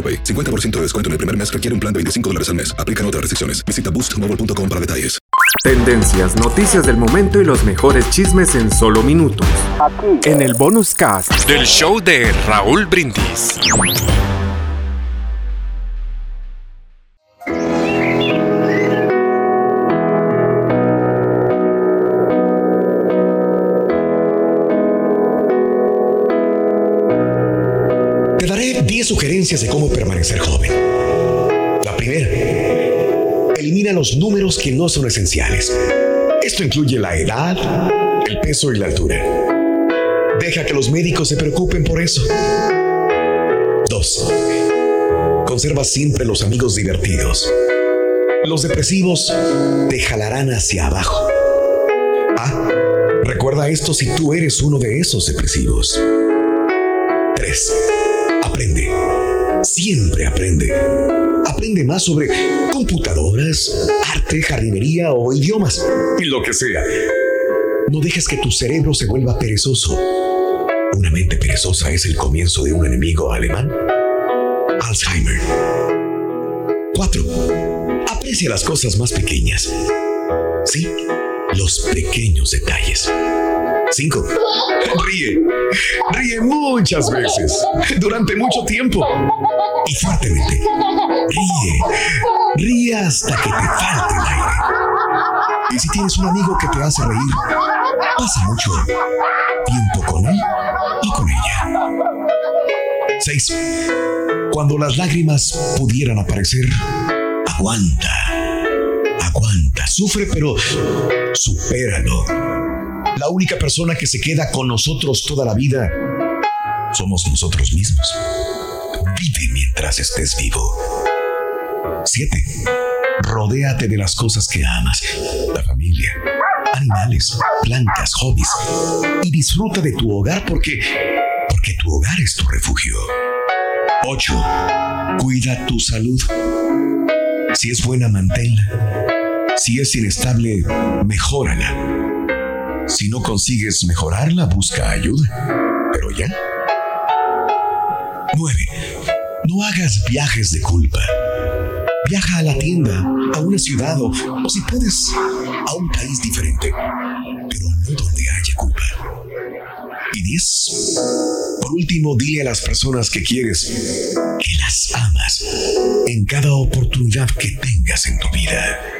AroPay. 50% de descuento en el primer mes requiere un plan de 25 dólares al mes. Aplican otras restricciones. Visita boostmobile.com para detalles. Tendencias, noticias del momento y los mejores chismes en solo minutos. En el bonus cast del show de Raúl Brindis. Te daré 10 sugerencias de cómo permanecer joven. La primera, elimina los números que no son esenciales. Esto incluye la edad, el peso y la altura. Deja que los médicos se preocupen por eso. 2. Conserva siempre los amigos divertidos. Los depresivos te jalarán hacia abajo. Ah, recuerda esto si tú eres uno de esos depresivos. 3. Aprende. Siempre aprende. Aprende más sobre computadoras, arte, jardinería o idiomas. Y lo que sea. No dejes que tu cerebro se vuelva perezoso. Una mente perezosa es el comienzo de un enemigo alemán. Alzheimer. 4. Aprecia las cosas más pequeñas. Sí, los pequeños detalles. 5. Ríe. Ríe muchas veces. Durante mucho tiempo. Y fuertemente. Ríe. Ríe hasta que te falte el aire. Y si tienes un amigo que te hace reír, pasa mucho tiempo con él y con ella. 6. Cuando las lágrimas pudieran aparecer, aguanta. Aguanta. Sufre, pero supéralo. La única persona que se queda con nosotros toda la vida somos nosotros mismos. Vive mientras estés vivo. 7. Rodéate de las cosas que amas. La familia, animales, plantas, hobbies. Y disfruta de tu hogar porque porque tu hogar es tu refugio. 8. Cuida tu salud. Si es buena, manténla. Si es inestable, mejórala. Si no consigues mejorarla, busca ayuda. Pero ya. 9. No hagas viajes de culpa. Viaja a la tienda, a una ciudad o, o si puedes, a un país diferente. Pero no donde haya culpa. Y 10. Por último, dile a las personas que quieres que las amas en cada oportunidad que tengas en tu vida.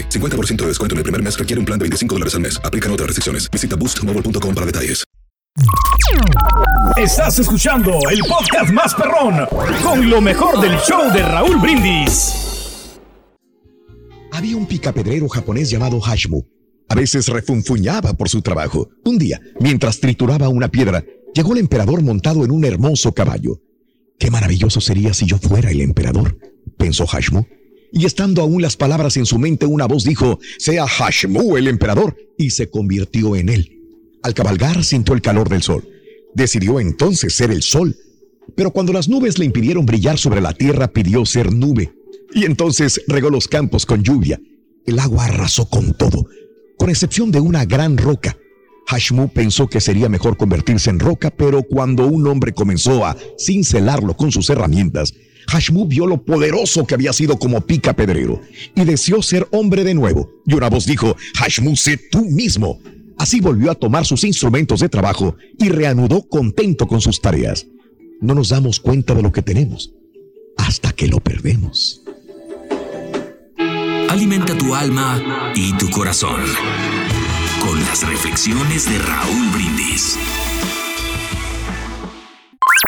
50% de descuento en el primer mes requiere un plan de 25 dólares al mes. Aplican otras restricciones. Visita boostmobile.com para detalles. Estás escuchando el podcast más perrón con lo mejor del show de Raúl Brindis. Había un picapedrero japonés llamado Hashmu. A veces refunfuñaba por su trabajo. Un día, mientras trituraba una piedra, llegó el emperador montado en un hermoso caballo. Qué maravilloso sería si yo fuera el emperador, pensó Hashmu. Y estando aún las palabras en su mente, una voz dijo, sea Hashmu el emperador, y se convirtió en él. Al cabalgar sintió el calor del sol. Decidió entonces ser el sol. Pero cuando las nubes le impidieron brillar sobre la tierra, pidió ser nube. Y entonces regó los campos con lluvia. El agua arrasó con todo, con excepción de una gran roca. Hashmu pensó que sería mejor convertirse en roca, pero cuando un hombre comenzó a cincelarlo con sus herramientas, Hashmu vio lo poderoso que había sido como pica pedrero y deseó ser hombre de nuevo. Y una voz dijo, Hashmu, sé tú mismo. Así volvió a tomar sus instrumentos de trabajo y reanudó contento con sus tareas. No nos damos cuenta de lo que tenemos hasta que lo perdemos. Alimenta tu alma y tu corazón con las reflexiones de Raúl Brindis.